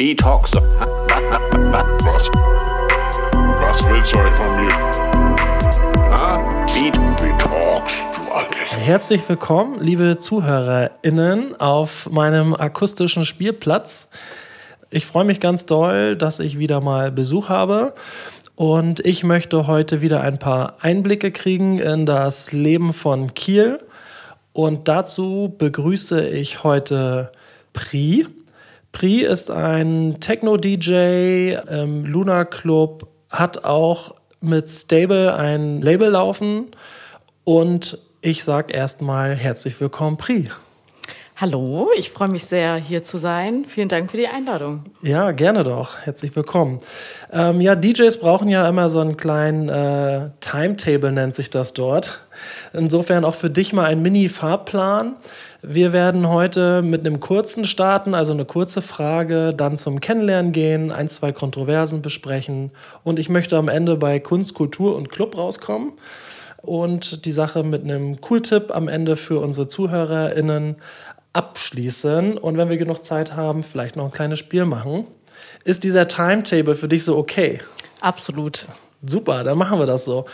B-Talks. Was? Was willst du euch von mir? Wie talkst du eigentlich? Herzlich willkommen, liebe ZuhörerInnen, auf meinem akustischen Spielplatz. Ich freue mich ganz doll, dass ich wieder mal Besuch habe. Und ich möchte heute wieder ein paar Einblicke kriegen in das Leben von Kiel. Und dazu begrüße ich heute Pri. Pri ist ein Techno-DJ im Luna Club, hat auch mit Stable ein Label laufen. Und ich sage erstmal herzlich willkommen, Pri. Hallo, ich freue mich sehr, hier zu sein. Vielen Dank für die Einladung. Ja, gerne doch. Herzlich willkommen. Ähm, ja, DJs brauchen ja immer so einen kleinen äh, Timetable, nennt sich das dort. Insofern auch für dich mal ein Mini-Fahrplan. Wir werden heute mit einem kurzen starten, also eine kurze Frage, dann zum Kennenlernen gehen, ein, zwei Kontroversen besprechen und ich möchte am Ende bei Kunst, Kultur und Club rauskommen und die Sache mit einem Cool-Tipp am Ende für unsere ZuhörerInnen abschließen und wenn wir genug Zeit haben, vielleicht noch ein kleines Spiel machen. Ist dieser Timetable für dich so okay? Absolut. Super, dann machen wir das so.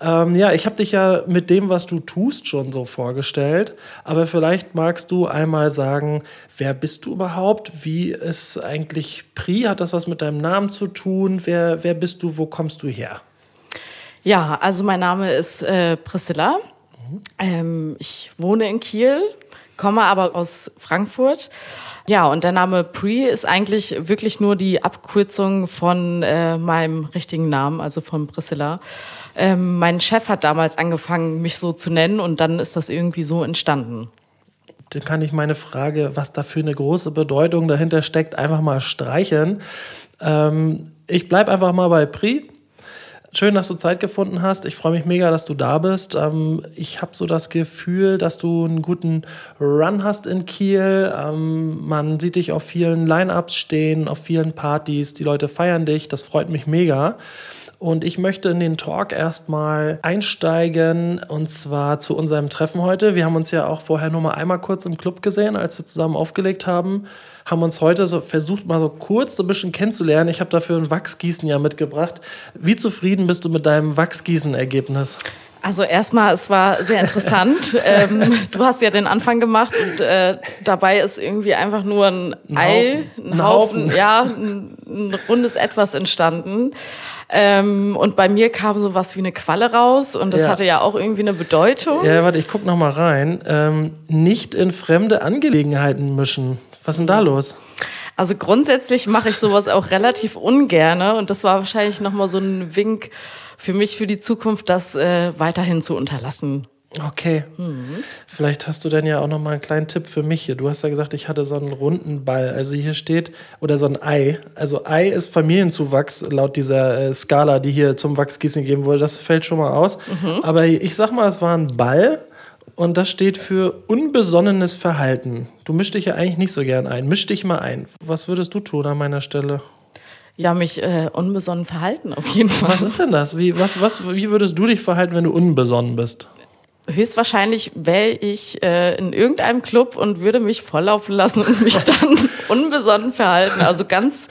Ähm, ja, ich habe dich ja mit dem, was du tust, schon so vorgestellt. Aber vielleicht magst du einmal sagen, wer bist du überhaupt? Wie ist eigentlich Pri? Hat das was mit deinem Namen zu tun? Wer, wer bist du? Wo kommst du her? Ja, also mein Name ist äh, Priscilla. Ähm, ich wohne in Kiel, komme aber aus Frankfurt. Ja, und der Name Pre ist eigentlich wirklich nur die Abkürzung von äh, meinem richtigen Namen, also von Priscilla. Ähm, mein Chef hat damals angefangen, mich so zu nennen und dann ist das irgendwie so entstanden. Dann kann ich meine Frage, was da für eine große Bedeutung dahinter steckt, einfach mal streichen. Ähm, ich bleibe einfach mal bei Pri. Schön, dass du Zeit gefunden hast. Ich freue mich mega, dass du da bist. Ähm, ich habe so das Gefühl, dass du einen guten Run hast in Kiel. Ähm, man sieht dich auf vielen Line-Ups stehen, auf vielen Partys. Die Leute feiern dich. Das freut mich mega. Und ich möchte in den Talk erstmal einsteigen und zwar zu unserem Treffen heute. Wir haben uns ja auch vorher nur mal einmal kurz im Club gesehen, als wir zusammen aufgelegt haben. Haben uns heute so versucht, mal so kurz so ein bisschen kennenzulernen. Ich habe dafür ein Wachsgießen ja mitgebracht. Wie zufrieden bist du mit deinem Wachsgießen-Ergebnis? Also erstmal, es war sehr interessant. ähm, du hast ja den Anfang gemacht und äh, dabei ist irgendwie einfach nur ein, Ein Ei, Haufen. ein Haufen, Haufen. ja, ein, ein rundes Etwas entstanden. Ähm, und bei mir kam sowas wie eine Qualle raus und das Ja. hatte ja auch irgendwie eine Bedeutung. Ja, warte, ich guck noch mal rein. Ähm, nicht in fremde Angelegenheiten mischen. Was ist denn da los? Also grundsätzlich mache ich sowas auch relativ ungerne und das war wahrscheinlich nochmal so ein Wink für mich für die Zukunft, das äh, weiterhin zu unterlassen. Okay. Vielleicht hast du dann ja auch noch mal einen kleinen Tipp für mich hier. Du hast ja gesagt, ich hatte so einen runden Ball. Also hier steht, oder so ein Ei. Also Ei ist Familienzuwachs laut dieser äh, Skala, die hier zum Wachsgießen gegeben wurde. Das fällt schon mal aus. Aber ich sag mal, es war ein Ball und das steht für unbesonnenes Verhalten. Du mischst dich ja eigentlich nicht so gern ein. Misch dich mal ein. Was würdest du tun an meiner Stelle? Ja, mich äh, unbesonnen verhalten auf jeden Fall. Was ist denn das? Wie, was, was, wie würdest du dich verhalten, wenn du unbesonnen bist? Höchstwahrscheinlich wäre ich äh, in irgendeinem Club und würde mich volllaufen lassen und mich dann unbesonnen verhalten. Also ganz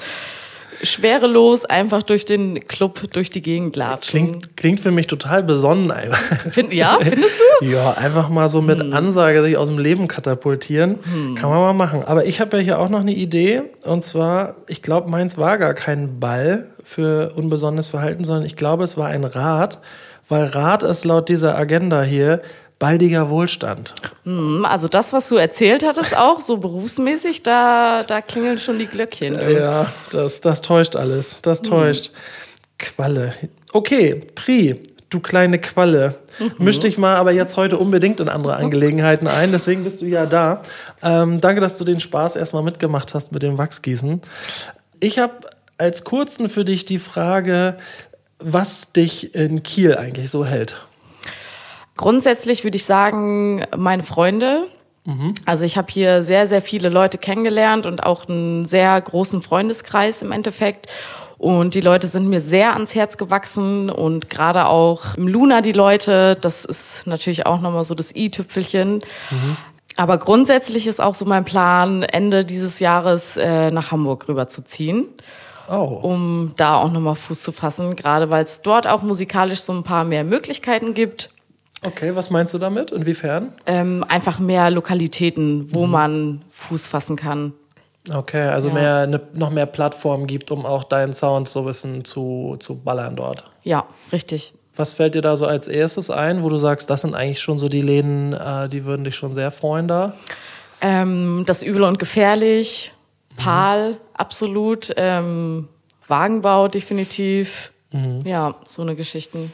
schwerelos einfach durch den Club, durch die Gegend latschen. Klingt, klingt für mich total besonnen. einfach. Find, ja, findest du? Ja, einfach mal so mit Ansage sich aus dem Leben katapultieren. Kann man mal machen. Aber ich habe ja hier auch noch eine Idee. Und zwar, ich glaube, meins war gar kein Ball für unbesonnenes Verhalten, sondern ich glaube, es war ein Rad. Weil Rad ist laut dieser Agenda hier baldiger Wohlstand. Hm, Also das, was du erzählt hattest, auch so berufsmäßig, da, da klingeln schon die Glöckchen. Ja, das, das täuscht alles. Das täuscht. Qualle. Okay, Pri, du kleine Qualle. Misch dich mal aber jetzt heute unbedingt in andere Angelegenheiten ein. Deswegen bist du ja da. Ähm, danke, dass du den Spaß erstmal mitgemacht hast mit dem Wachsgießen. Ich habe als kurzen für dich die Frage, was dich in Kiel eigentlich so hält. Grundsätzlich würde ich sagen, meine Freunde. Also ich habe hier sehr, sehr viele Leute kennengelernt und auch einen sehr großen Freundeskreis im Endeffekt. Und die Leute sind mir sehr ans Herz gewachsen und gerade auch im Luna die Leute, das ist natürlich auch nochmal so das i-Tüpfelchen. Aber grundsätzlich ist auch so mein Plan, Ende dieses Jahres äh, nach Hamburg rüberzuziehen, Oh. um da auch nochmal Fuß zu fassen, gerade weil es dort auch musikalisch so ein paar mehr Möglichkeiten gibt. Okay, was meinst du damit? Inwiefern? Ähm, einfach mehr Lokalitäten, wo man Fuß fassen kann. Okay, also Ja. mehr, ne, noch mehr Plattformen gibt, um auch deinen Sound so ein bisschen zu, zu ballern dort. Ja, richtig. Was fällt dir da so als erstes ein, wo du sagst, das sind eigentlich schon so die Läden, äh, die würden dich schon sehr freuen da? Ähm, das Übel und Gefährlich, Pal, absolut, ähm, Wagenbau definitiv. Ja, so eine Geschichten.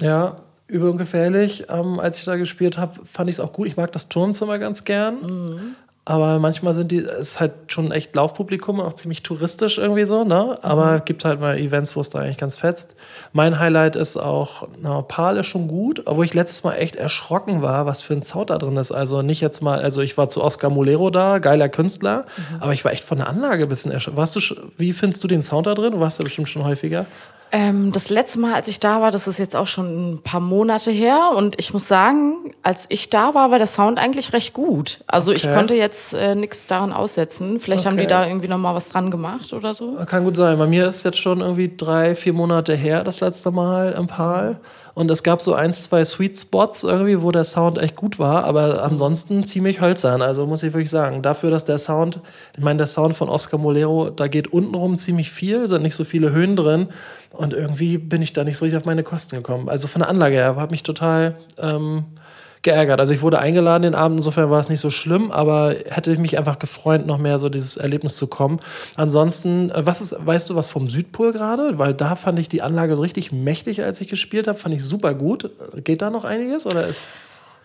Ja, übel und gefährlich. Ähm, als ich da gespielt habe, fand ich es auch gut. Ich mag das Turmzimmer ganz gern. Aber manchmal sind die, es ist halt schon echt Laufpublikum und auch ziemlich touristisch irgendwie so, ne? Aber es gibt halt mal Events, wo es da eigentlich ganz fetzt. Mein Highlight ist auch, na, Pal ist schon gut, obwohl ich letztes Mal echt erschrocken war, was für ein Sound da drin ist. Also nicht jetzt mal, also ich war zu Oscar Molero da, geiler Künstler, aber ich war echt von der Anlage ein bisschen erschrocken. Warst du, wie findest du den Sound da drin? Du warst ja bestimmt schon häufiger. Ähm, das letzte Mal, als ich da war, das ist jetzt auch schon ein paar Monate her. Und ich muss sagen, als ich da war, war der Sound eigentlich recht gut. Also ich Okay. konnte jetzt äh, nichts daran aussetzen. Vielleicht haben die Okay. da irgendwie noch mal was dran gemacht oder so. Kann gut sein. Bei mir ist jetzt schon irgendwie drei, vier Monate her, das letzte Mal im Pal. Und es gab so ein, zwei Sweet Spots irgendwie, wo der Sound echt gut war, aber ansonsten ziemlich hölzern. Also muss ich wirklich sagen, dafür, dass der Sound, ich meine, der Sound von Oscar Molero, da geht untenrum ziemlich viel, sind nicht so viele Höhen drin. Und irgendwie bin ich da nicht so richtig auf meine Kosten gekommen. Also von der Anlage her, hat mich total ähm, geärgert. Also ich wurde eingeladen den Abend, insofern war es nicht so schlimm, aber hätte ich mich einfach gefreut, noch mehr so dieses Erlebnis zu kommen. Ansonsten, äh, was ist, weißt du was vom Südpol gerade? Weil da fand ich die Anlage so richtig mächtig, als ich gespielt habe, fand ich super gut. Geht da noch einiges oder ist?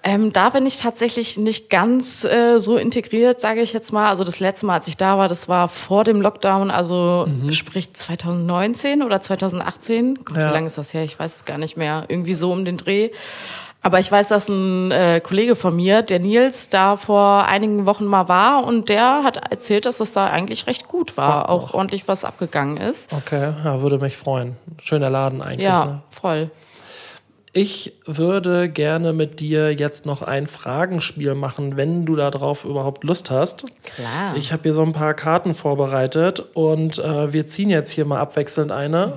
Ähm, da bin ich tatsächlich nicht ganz äh, so integriert, sage ich jetzt mal. Also das letzte Mal, als ich da war, das war vor dem Lockdown, also sprich 2019 oder 2018. Gott, Ja. wie lange ist das her? Ich weiß es gar nicht mehr. Irgendwie so um den Dreh. Aber ich weiß, dass ein äh, Kollege von mir, der Nils, da vor einigen Wochen mal war und der hat erzählt, dass das da eigentlich recht gut war, auch ordentlich was abgegangen ist. Okay, ja, würde mich freuen. Schöner Laden eigentlich. Ja, Ne? voll. Ich würde gerne mit dir jetzt noch ein Fragenspiel machen, wenn du darauf überhaupt Lust hast. Klar. Ich habe hier so ein paar Karten vorbereitet und äh, wir ziehen jetzt hier mal abwechselnd eine.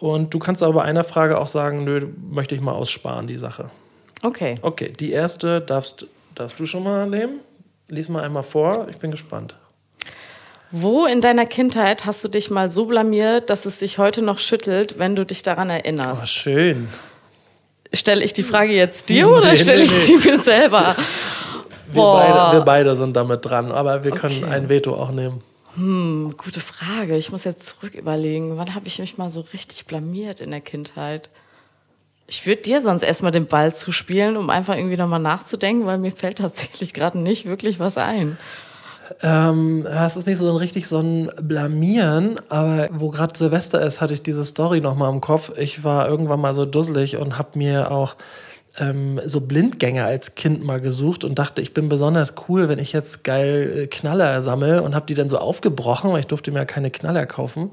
Und du kannst aber bei einer Frage auch sagen, nö, möchte ich mal aussparen, die Sache. Okay. Okay, die erste darfst, darfst du schon mal nehmen. Lies mal einmal vor, ich bin gespannt. Wo in deiner Kindheit hast du dich mal so blamiert, dass es dich heute noch schüttelt, wenn du dich daran Oh, erinnerst? schön. Stelle ich die Frage jetzt dir oder nee, stelle ich nee. sie mir selber? Wir beide, wir beide sind damit dran, aber wir können Okay. ein Veto auch nehmen. Hm, gute Frage. Ich muss jetzt zurück überlegen. Wann habe ich mich mal so richtig blamiert in der Kindheit? Ich würde dir sonst erstmal den Ball zuspielen, um einfach irgendwie nochmal nachzudenken, weil mir fällt tatsächlich gerade nicht wirklich was ein. Ähm, es ist nicht so ein richtig so ein Blamieren, aber wo gerade Silvester ist, hatte ich diese Story noch mal im Kopf. Ich war irgendwann mal so dusselig und habe mir auch ähm, so Blindgänger als Kind mal gesucht und dachte, ich bin besonders cool, wenn ich jetzt geil äh, Knaller sammle und habe die dann so aufgebrochen, weil ich durfte mir ja keine Knaller kaufen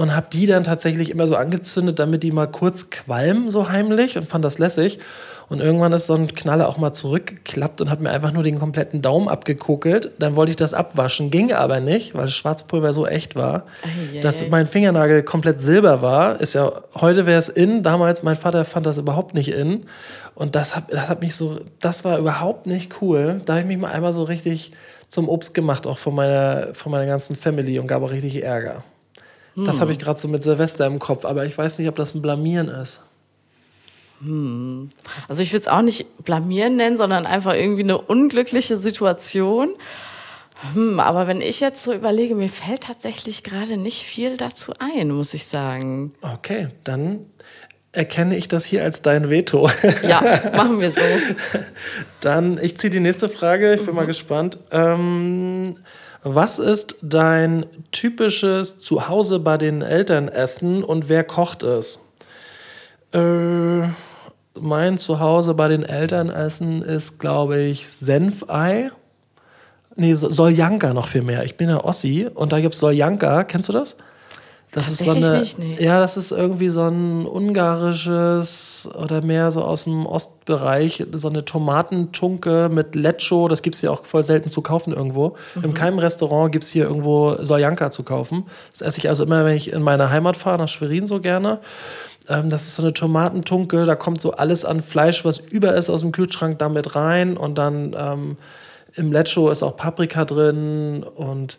und habe die dann tatsächlich immer so angezündet, damit die mal kurz qualmen, so heimlich und fand das lässig. Und irgendwann ist so ein Knaller auch mal zurückgeklappt und hat mir einfach nur den kompletten Daumen abgekokelt. Dann wollte ich das abwaschen, ging aber nicht, weil das Schwarzpulver so echt war, Eieiei. dass mein Fingernagel komplett silber war. Ist ja, heute wäre es in, damals mein Vater fand das überhaupt nicht in. Und das hat, das hat mich so, das war überhaupt nicht cool. Da habe ich mich mal einmal so richtig zum Obst gemacht, auch von meiner, von meiner ganzen Family und gab auch richtig Ärger. Das habe ich gerade so mit Silvester im Kopf, aber ich weiß nicht, ob das ein Blamieren ist. Also ich würde es auch nicht blamieren nennen, sondern einfach irgendwie eine unglückliche Situation. Hm, aber wenn ich jetzt so überlege, mir fällt tatsächlich gerade nicht viel dazu ein, muss ich sagen. Okay, dann erkenne ich das hier als dein Veto. Ja, machen wir so. Dann, ich ziehe die nächste Frage, ich bin mal gespannt. Ähm, was ist dein typisches Zuhause bei den Eltern essen und wer kocht es? Äh, mein Zuhause bei den Eltern essen ist, glaube ich, Senfei. Nee, So- Soljanka noch viel mehr. Ich bin ja Ossi und da gibt es Soljanka. Kennst du das? Das ist so eine, nicht, nee. ja, das ist irgendwie so ein ungarisches oder mehr so aus dem Ostbereich, so eine Tomatentunke mit Lecho, das gibt es ja auch voll selten zu kaufen irgendwo. Mhm. In keinem Restaurant gibt es hier irgendwo Soljanka zu kaufen. Das esse ich also immer, wenn ich in meine Heimat fahre, nach Schwerin so gerne. Ähm, das ist so eine Tomatentunke, da kommt so alles an Fleisch, was über ist aus dem Kühlschrank, damit rein und dann ähm, im Lecho ist auch Paprika drin und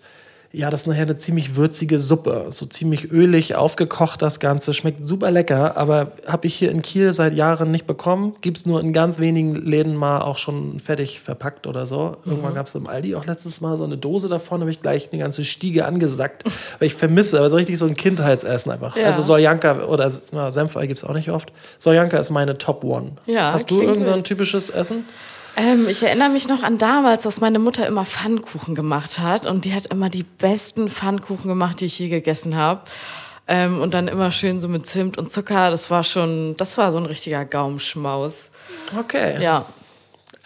ja, das ist nachher eine ziemlich würzige Suppe. So ziemlich ölig aufgekocht das Ganze. Schmeckt super lecker, aber habe ich hier in Kiel seit Jahren nicht bekommen. Gibt es nur in ganz wenigen Läden mal auch schon fertig verpackt oder so. Irgendwann mhm. gab es im Aldi auch letztes Mal so eine Dose davon, habe ich gleich eine ganze Stiege angesackt, weil ich vermisse, aber so richtig so ein Kindheitsessen einfach. Ja. Also Soljanka oder na, Senfei gibt es auch nicht oft. Soljanka ist meine Top One. Ja, Hast du irgendein so typisches Essen? Ähm, ich erinnere mich noch an damals, dass meine Mutter immer Pfannkuchen gemacht hat und die hat immer die besten Pfannkuchen gemacht, die ich je gegessen habe. Ähm, und dann immer schön so mit Zimt und Zucker. Das war schon, das war so ein richtiger Gaumschmaus. Okay. Ja.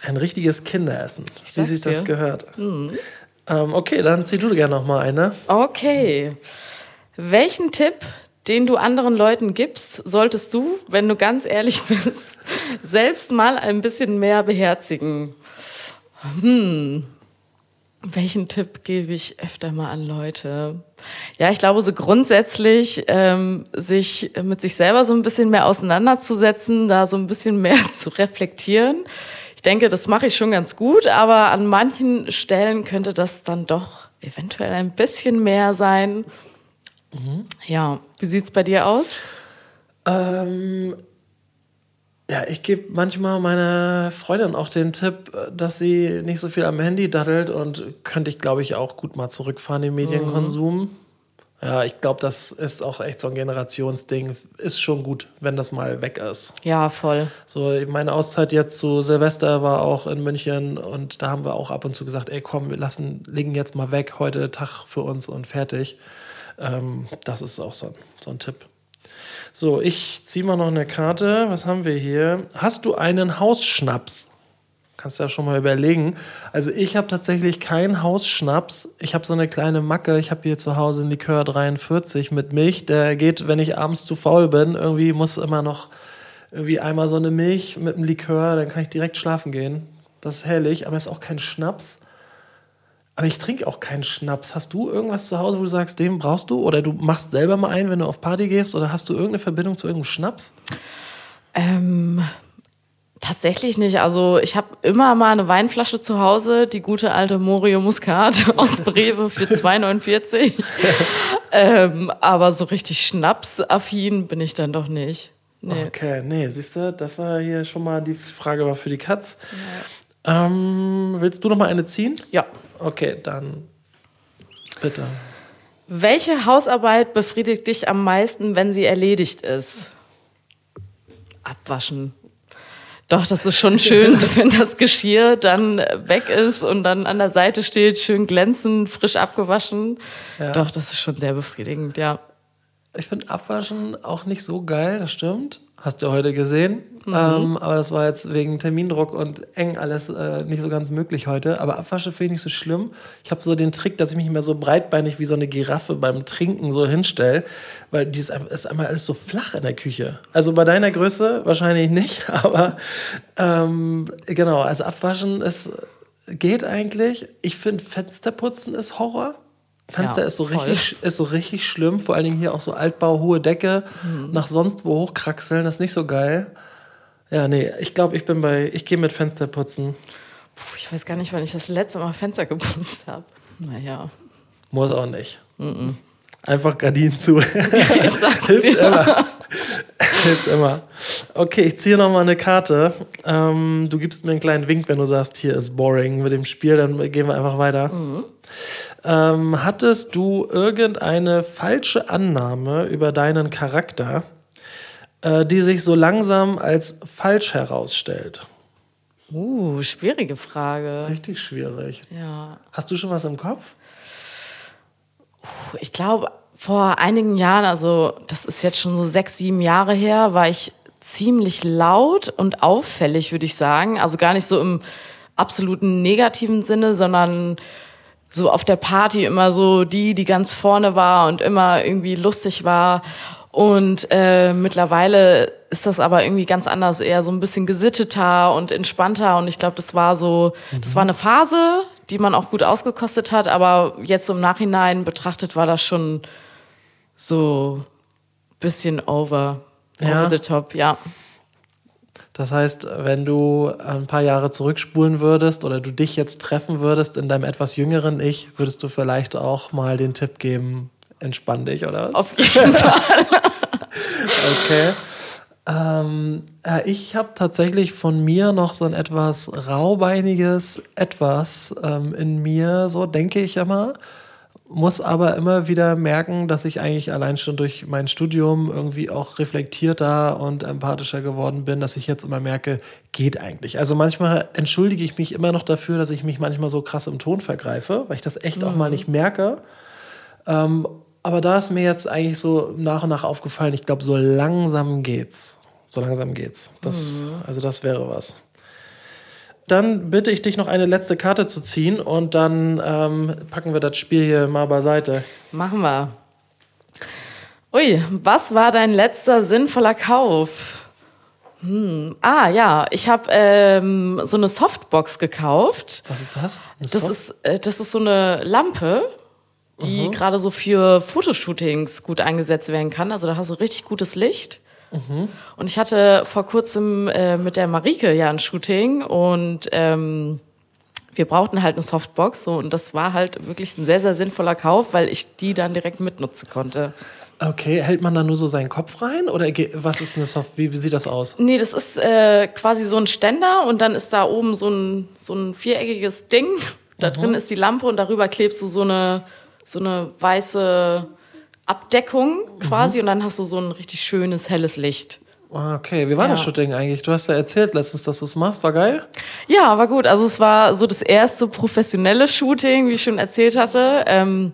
Ein richtiges Kinderessen, wie sich das gehört. Mhm. Ähm, okay, dann zieh du gerne noch mal eine. Okay. Welchen Tipp den du anderen Leuten gibst, solltest du, wenn du ganz ehrlich bist, selbst mal ein bisschen mehr beherzigen. Hm. Welchen Tipp gebe ich öfter mal an Leute? Ja, ich glaube, so grundsätzlich ähm, sich mit sich selber so ein bisschen mehr auseinanderzusetzen, da so ein bisschen mehr zu reflektieren. Ich denke, das mache ich schon ganz gut, aber an manchen Stellen könnte das dann doch eventuell ein bisschen mehr sein. Mhm. Ja, wie sieht es bei dir aus? Ähm, ja, ich gebe manchmal meiner Freundin auch den Tipp, dass sie nicht so viel am Handy daddelt und könnte ich, glaube ich, auch gut mal zurückfahren im Medienkonsum. Mhm. Ja, ich glaube, das ist auch echt so ein Generationsding. Ist schon gut, wenn das mal weg ist. Ja, voll. So, meine Auszeit jetzt zu Silvester war auch in München und da haben wir auch ab und zu gesagt, ey komm, wir lassen, legen jetzt mal weg, heute Tag für uns und fertig. Ähm, das ist auch so ein, so ein Tipp. So, ich ziehe mal noch eine Karte. Was haben wir hier? Hast du einen Hausschnaps? Kannst du ja schon mal überlegen. Also ich habe tatsächlich keinen Hausschnaps. Ich habe so eine kleine Macke. Ich habe hier zu Hause einen Likör 43 mit Milch. Der geht, wenn ich abends zu faul bin. Irgendwie muss immer noch irgendwie einmal so eine Milch mit einem Likör. Dann kann ich direkt schlafen gehen. Das ist herrlich, aber es ist auch kein Schnaps. Aber ich trinke auch keinen Schnaps. Hast du irgendwas zu Hause, wo du sagst, den brauchst du? Oder du machst selber mal einen, wenn du auf Party gehst? Oder hast du irgendeine Verbindung zu irgendeinem Schnaps? Ähm, tatsächlich nicht. Also ich habe immer mal eine Weinflasche zu Hause, die gute alte Morio Muscat aus Breve für 2,49. ähm, aber so richtig schnapsaffin bin ich dann doch nicht. Nee. Okay, nee, siehst du, das war hier schon mal die Frage war für die Katz. Ja. Ähm, willst du noch mal eine ziehen? Ja. Okay, dann bitte. Welche Hausarbeit befriedigt dich am meisten, wenn sie erledigt ist? Abwaschen. Doch, das ist schon schön, so wenn das Geschirr dann weg ist und dann an der Seite steht, schön glänzend, frisch abgewaschen. Ja. Doch, das ist schon sehr befriedigend, ja. Ich finde Abwaschen auch nicht so geil, das stimmt. Hast du heute gesehen. Mhm. Ähm, aber das war jetzt wegen Termindruck und eng alles äh, nicht so ganz möglich heute. Aber Abwasche finde ich nicht so schlimm. Ich habe so den Trick, dass ich mich mehr so breitbeinig wie so eine Giraffe beim Trinken so hinstelle, weil dieses ist einmal alles so flach in der Küche. Also bei deiner Größe wahrscheinlich nicht, aber ähm, genau, also Abwaschen ist, geht eigentlich. Ich finde Fensterputzen ist Horror. Fenster ja, ist, so richtig, ist so richtig schlimm, vor allen Dingen hier auch so Altbau, hohe Decke, mhm. nach sonst wo hochkraxeln, das ist nicht so geil. Ja, nee, ich glaube, ich bin bei, ich gehe mit Fensterputzen. Puh, ich weiß gar nicht, wann ich das letzte Mal Fenster geputzt habe. Naja. Muss auch nicht. Mhm. Einfach Gardinen zu. Hilft immer. Hilft immer. Okay, ich ziehe noch mal eine Karte. Ähm, du gibst mir einen kleinen Wink, wenn du sagst, hier ist boring mit dem Spiel, dann gehen wir einfach weiter. Mhm. Ähm, hattest du irgendeine falsche Annahme über deinen Charakter, äh, die sich so langsam als falsch herausstellt? Uh, schwierige Frage. Richtig schwierig. Ja. Hast du schon was im Kopf? Ich glaube, vor einigen Jahren, also das ist jetzt schon so sechs, sieben Jahre her, war ich ziemlich laut und auffällig, würde ich sagen. Also gar nicht so im absoluten negativen Sinne, sondern so auf der Party immer so die, die ganz vorne war und immer irgendwie lustig war. Und äh, mittlerweile ist das aber irgendwie ganz anders, eher so ein bisschen gesitteter und entspannter. Und ich glaube, das war so, mhm. das war eine Phase, die man auch gut ausgekostet hat, aber jetzt im Nachhinein betrachtet war das schon so bisschen over, Ja. over the top, ja. Das heißt, wenn du ein paar Jahre zurückspulen würdest oder du dich jetzt treffen würdest in deinem etwas jüngeren Ich, würdest du vielleicht auch mal den Tipp geben, entspann dich, oder was? Auf jeden Fall. Okay. Ähm, äh, ich habe tatsächlich von mir noch so ein etwas raubeiniges Etwas ähm, in mir, so denke ich immer. Muss aber immer wieder merken, dass ich eigentlich allein schon durch mein Studium irgendwie auch reflektierter und empathischer geworden bin, dass ich jetzt immer merke, geht eigentlich. Also manchmal entschuldige ich mich immer noch dafür, dass ich mich manchmal so krass im Ton vergreife, weil ich das echt auch mal nicht merke. Ähm, aber da ist mir jetzt eigentlich so nach und nach aufgefallen, ich glaube, so langsam geht's. So langsam geht's. Das, Also das wäre was. Dann bitte ich dich noch eine letzte Karte zu ziehen und dann ähm, packen wir das Spiel hier mal beiseite. Machen wir. Ui, was war dein letzter sinnvoller Kauf? Hm. Ah ja, ich habe ähm, so eine Softbox gekauft. Was ist das? Das ist, äh, das ist so eine Lampe, die gerade so für Fotoshootings gut eingesetzt werden kann. Also da hast du richtig gutes Licht. Und ich hatte vor kurzem äh, mit der Marike ja ein Shooting und ähm, wir brauchten halt eine Softbox so, und das war halt wirklich ein sehr, sehr sinnvoller Kauf, weil ich die dann direkt mitnutzen konnte. Okay, hält man da nur so seinen Kopf rein oder was ist eine Soft? Wie, wie sieht das aus? Nee, das ist äh, quasi so ein Ständer und dann ist da oben so ein, so ein viereckiges Ding. Da drin ist die Lampe und darüber klebst du so eine, so eine weiße Abdeckung quasi und dann hast du so ein richtig schönes, helles Licht. Ah, Okay, wie war das Ja. Shooting eigentlich? Du hast ja erzählt letztens, dass du es machst. War geil? Ja, war gut. Also es war so das erste professionelle Shooting, wie ich schon erzählt hatte. Ähm,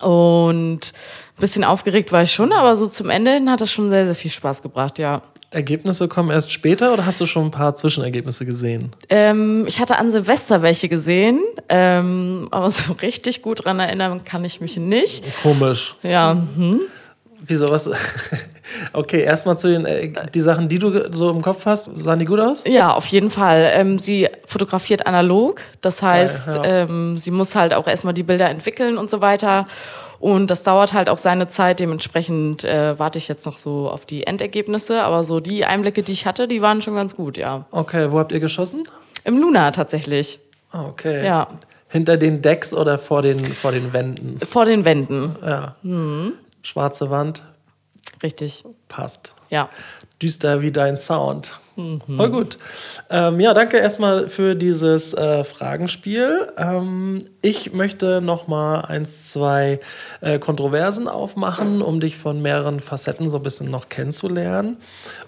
und ein bisschen aufgeregt war ich schon, aber so zum Ende hin hat das schon sehr, sehr viel Spaß gebracht, ja. Ergebnisse kommen erst später oder hast du schon ein paar Zwischenergebnisse gesehen? Ähm, ich hatte an Silvester welche gesehen, ähm, aber so richtig gut dran erinnern kann ich mich nicht. Komisch. Ja, hm. Wieso was? Okay, erstmal zu den äh, die Sachen, die du so im Kopf hast. Sahen die gut aus? ja, auf jeden Fall. Ähm, sie fotografiert analog, das heißt, ja. ähm, sie muss halt auch erstmal die Bilder entwickeln und so weiter. Und das dauert halt auch seine Zeit. Dementsprechend äh, warte ich jetzt noch so auf die Endergebnisse. Aber so die Einblicke, die ich hatte, die waren schon ganz gut, ja. Okay, wo habt ihr geschossen? Im Luna tatsächlich. Ah, Okay. Ja. Hinter den Decks oder vor den, vor den Wänden? Vor den Wänden. Ja. Schwarze Wand, Richtig. passt. Ja. Düster wie dein Sound. Voll gut. Ähm, ja, danke erstmal für dieses äh, Fragenspiel. Ähm, ich möchte noch mal eins, zwei äh, Kontroversen aufmachen, um dich von mehreren Facetten so ein bisschen noch kennenzulernen.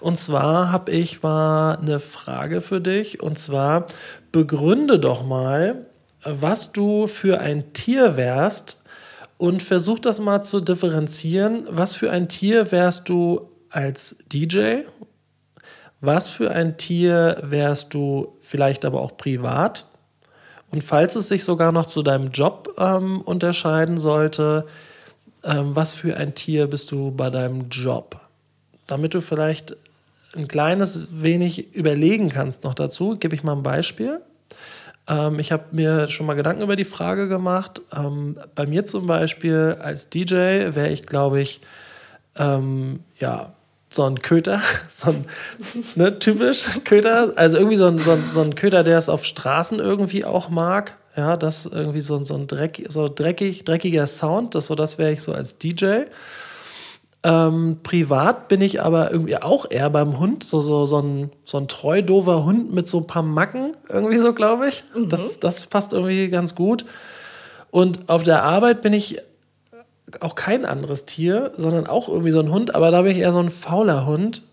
Und zwar habe ich mal eine Frage für dich. Und zwar begründe doch mal, was du für ein Tier wärst und versuch das mal zu differenzieren. Was für ein Tier wärst du als DJ? Was für ein Tier wärst du vielleicht aber auch privat? Und falls es sich sogar noch zu deinem Job ähm, unterscheiden sollte, ähm, was für ein Tier bist du bei deinem Job? Damit du vielleicht ein kleines wenig überlegen kannst noch dazu, gebe ich mal ein Beispiel. Ähm, ich habe mir schon mal Gedanken über die Frage gemacht. Ähm, bei mir zum Beispiel als DJ wäre ich, glaube ich, ähm, ja, so ein Köter, so ein, ne, typisch Köter, also irgendwie so ein, so, ein, so ein Köter, der es auf Straßen irgendwie auch mag. Ja, das irgendwie so, ein- so ein Dreck, so dreckig, dreckiger Sound, das, so, das wäre ich so als DJ. Ähm, privat bin ich aber irgendwie auch eher beim Hund, so, so, so, ein, so ein treu dover Hund mit so ein paar Macken, irgendwie so, glaube ich. Das, das passt irgendwie ganz gut. Und auf der Arbeit bin ich auch kein anderes Tier, sondern auch irgendwie so ein Hund, aber da bin ich eher so ein fauler Hund,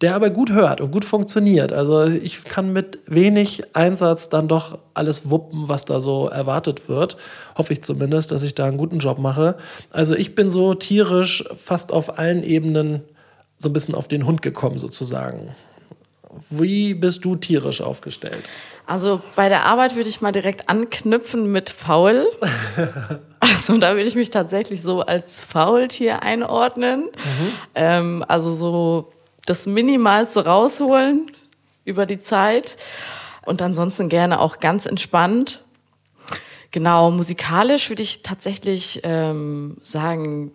der aber gut hört und gut funktioniert. Also ich kann mit wenig Einsatz dann doch alles wuppen, was da so erwartet wird. Hoffe ich zumindest, dass ich da einen guten Job mache. Also ich bin so tierisch fast auf allen Ebenen so ein bisschen auf den Hund gekommen sozusagen. Wie bist du tierisch aufgestellt? Also bei der Arbeit würde ich mal direkt anknüpfen mit faul. Also da würde ich mich tatsächlich so als Faultier einordnen. Mhm. Ähm, also so das Minimalste rausholen über die Zeit und ansonsten gerne auch ganz entspannt. Genau, musikalisch würde ich tatsächlich ähm, sagen,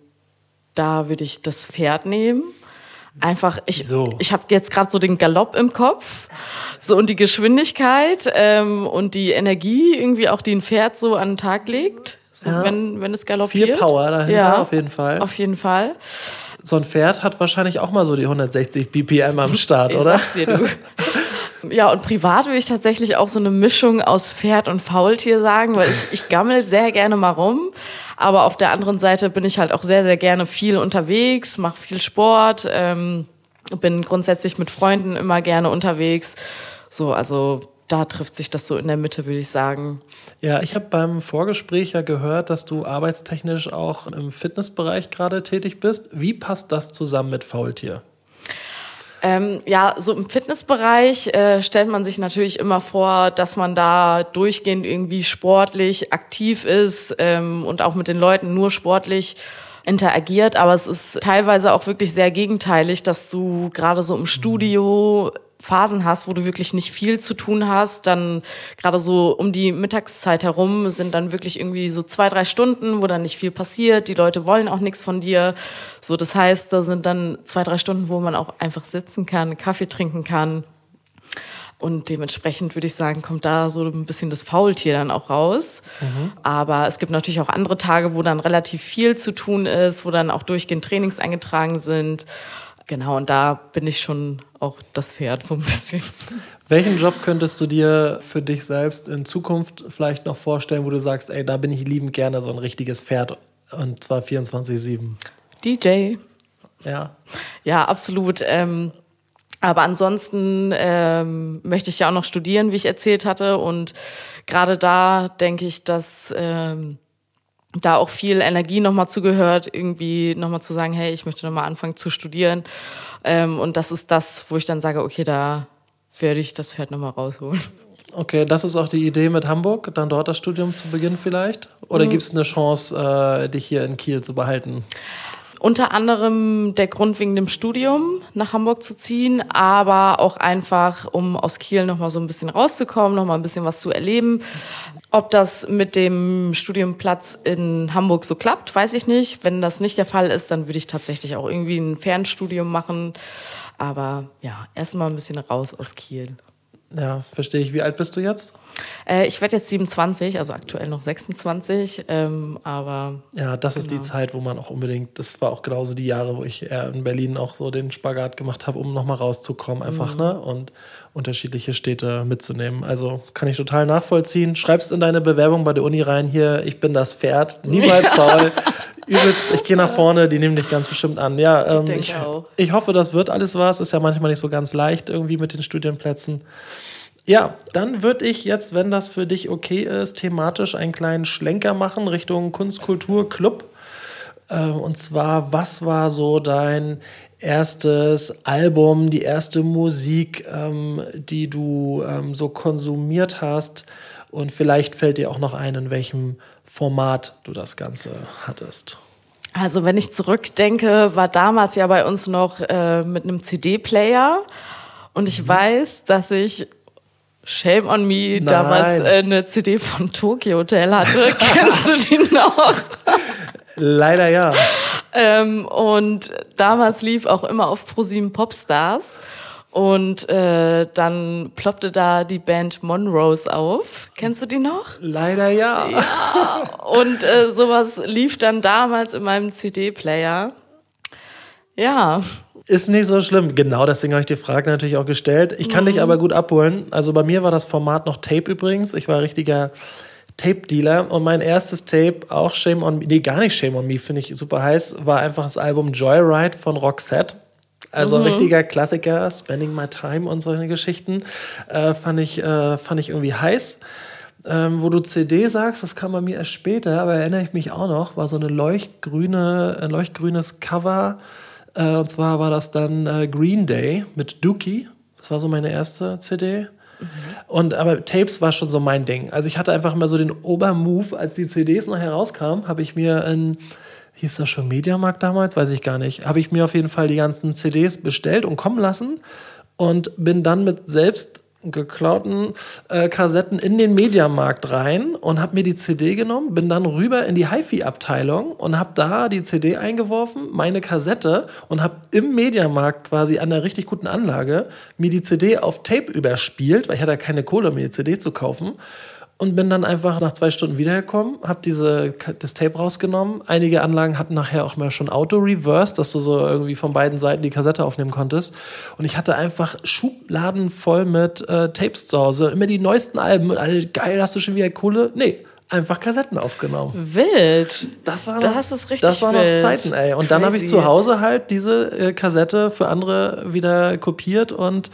da würde ich das Pferd nehmen. Einfach, ich, so. ich habe jetzt gerade so den Galopp im Kopf, so und die Geschwindigkeit ähm, und die Energie irgendwie auch, die ein Pferd so an den Tag legt, so, ja. wenn, wenn es galoppiert. Viel Power dahinter, ja, auf jeden Fall. Auf jeden Fall. So ein Pferd hat wahrscheinlich auch mal so die 160 BPM am Start, oder? Dir, du. Ja, und privat würde ich tatsächlich auch so eine Mischung aus Pferd und Faultier sagen, weil ich, ich gammel sehr gerne mal rum. Aber auf der anderen Seite bin ich halt auch sehr, sehr gerne viel unterwegs, mache viel Sport, ähm, bin grundsätzlich mit Freunden immer gerne unterwegs. So, also da trifft sich das so in der Mitte, würde ich sagen. Ja, ich habe beim Vorgespräch ja gehört, dass du arbeitstechnisch auch im Fitnessbereich gerade tätig bist. Wie passt das zusammen mit Faultier? Ähm, ja, so im Fitnessbereich äh, stellt man sich natürlich immer vor, dass man da durchgehend irgendwie sportlich aktiv ist ähm, und auch mit den Leuten nur sportlich interagiert, aber es ist teilweise auch wirklich sehr gegenteilig, dass du gerade so im Studio Phasen hast, wo du wirklich nicht viel zu tun hast, dann gerade so um die Mittagszeit herum sind dann wirklich irgendwie so zwei, drei Stunden, wo dann nicht viel passiert. Die Leute wollen auch nichts von dir. So, das heißt, da sind dann zwei, drei Stunden, wo man auch einfach sitzen kann, Kaffee trinken kann. Und dementsprechend würde ich sagen, kommt da so ein bisschen das Faultier dann auch raus. Mhm. Aber es gibt natürlich auch andere Tage, wo dann relativ viel zu tun ist, wo dann auch durchgehend Trainings eingetragen sind. Genau, und da bin ich schon auch das Pferd so ein bisschen. Welchen Job könntest du dir für dich selbst in Zukunft vielleicht noch vorstellen, wo du sagst, ey, da bin ich liebend gerne so ein richtiges Pferd und zwar 24-7? DJ. Ja. Ja, absolut. Ähm, aber ansonsten ähm, möchte ich ja auch noch studieren, wie ich erzählt hatte. Und gerade da denke ich, dass ähm, da auch viel Energie nochmal zugehört, irgendwie nochmal zu sagen, hey, ich möchte nochmal anfangen zu studieren. Ähm, und das ist das, wo ich dann sage, okay, da werde ich das Pferd nochmal rausholen. Okay, das ist auch die Idee mit Hamburg, dann dort das Studium zu beginnen vielleicht? Oder mhm. gibt es eine Chance, äh, dich hier in Kiel zu behalten? Unter anderem der Grund wegen dem Studium nach Hamburg zu ziehen, aber auch einfach, um aus Kiel nochmal so ein bisschen rauszukommen, nochmal ein bisschen was zu erleben. Ob das mit dem Studienplatz in Hamburg so klappt, weiß ich nicht. Wenn das nicht der Fall ist, dann würde ich tatsächlich auch irgendwie ein Fernstudium machen. Aber ja, erstmal ein bisschen raus aus Kiel. Ja, verstehe ich. Wie alt bist du jetzt? Äh, ich werde jetzt 27, also aktuell noch 26, ähm, aber. Ja, das genau. ist die genau. Zeit, wo man auch unbedingt, das war auch genauso die Jahre, wo ich eher in Berlin auch so den Spagat gemacht habe, um nochmal rauszukommen, einfach, mhm. ne? Und unterschiedliche Städte mitzunehmen. Also kann ich total nachvollziehen. Schreibst in deine Bewerbung bei der Uni rein, hier, ich bin das Pferd, niemals faul. Übelst, ich gehe nach vorne, die nehmen dich ganz bestimmt an. Ja, ähm, ich, ich, ich, hoffe, das wird alles was. Ist ja manchmal nicht so ganz leicht irgendwie mit den Studienplätzen. Ja, dann würde ich jetzt, wenn das für dich okay ist, thematisch einen kleinen Schlenker machen Richtung Kunstkultur-Club. Äh, und zwar, was war so dein erstes Album, die erste Musik, ähm, die du ähm, so konsumiert hast? Und vielleicht fällt dir auch noch ein, in welchem Format du das Ganze hattest. Also wenn ich zurückdenke, war damals ja bei uns noch äh, mit einem CD-Player. Und ich mhm. weiß, dass ich Shame on Me Nein. damals äh, eine CD von Tokyo Hotel hatte. Kennst du die noch? Leider ja. Ähm, und damals lief auch immer auf ProSieben Popstars. Und äh, dann ploppte da die Band Monrose auf. Kennst du die noch? Leider ja. Ja. Und äh, sowas lief dann damals in meinem CD-Player. Ja. Ist nicht so schlimm. Genau deswegen habe ich die Frage natürlich auch gestellt. Ich kann mhm. dich aber gut abholen. Also bei mir war das Format noch Tape übrigens. Ich war richtiger Tape-Dealer und mein erstes Tape, auch Shame on Me, nee, gar nicht Shame on Me, finde ich super heiß, war einfach das Album Joyride von Roxette. Also mhm. richtiger Klassiker, Spending My Time und solche Geschichten. Äh, fand, ich, äh, fand ich irgendwie heiß. Ähm, wo du CD sagst, das kam bei mir erst später, aber erinnere ich mich auch noch, war so eine leuchtgrüne, ein leuchtgrünes Cover äh, und zwar war das dann äh, Green Day mit Dookie. Das war so meine erste CD. Und aber Tapes war schon so mein Ding. Also ich hatte einfach mal so den Obermove, als die CDs noch herauskamen, habe ich mir in hieß das schon Mediamarkt damals, weiß ich gar nicht, habe ich mir auf jeden Fall die ganzen CDs bestellt und kommen lassen und bin dann mit selbst geklauten äh, Kassetten in den Mediamarkt rein und habe mir die CD genommen, bin dann rüber in die HiFi-Abteilung und habe da die CD eingeworfen, meine Kassette und habe im Mediamarkt quasi an der richtig guten Anlage mir die CD auf Tape überspielt, weil ich hatte keine Kohle, um mir die CD zu kaufen und bin dann einfach nach zwei Stunden wiedergekommen, habe diese das Tape rausgenommen. Einige Anlagen hatten nachher auch mal schon Auto-Reverse, dass du so irgendwie von beiden Seiten die Kassette aufnehmen konntest. Und ich hatte einfach Schubladen voll mit äh, Tapes zu Hause, immer die neuesten Alben und alle geil, hast du schon wieder Kohle? Nee, einfach Kassetten aufgenommen. Wild. Das war noch, das ist richtig Das waren noch. Zeiten, ey. Und Crazy. dann habe ich zu Hause halt diese äh, Kassette für andere wieder kopiert und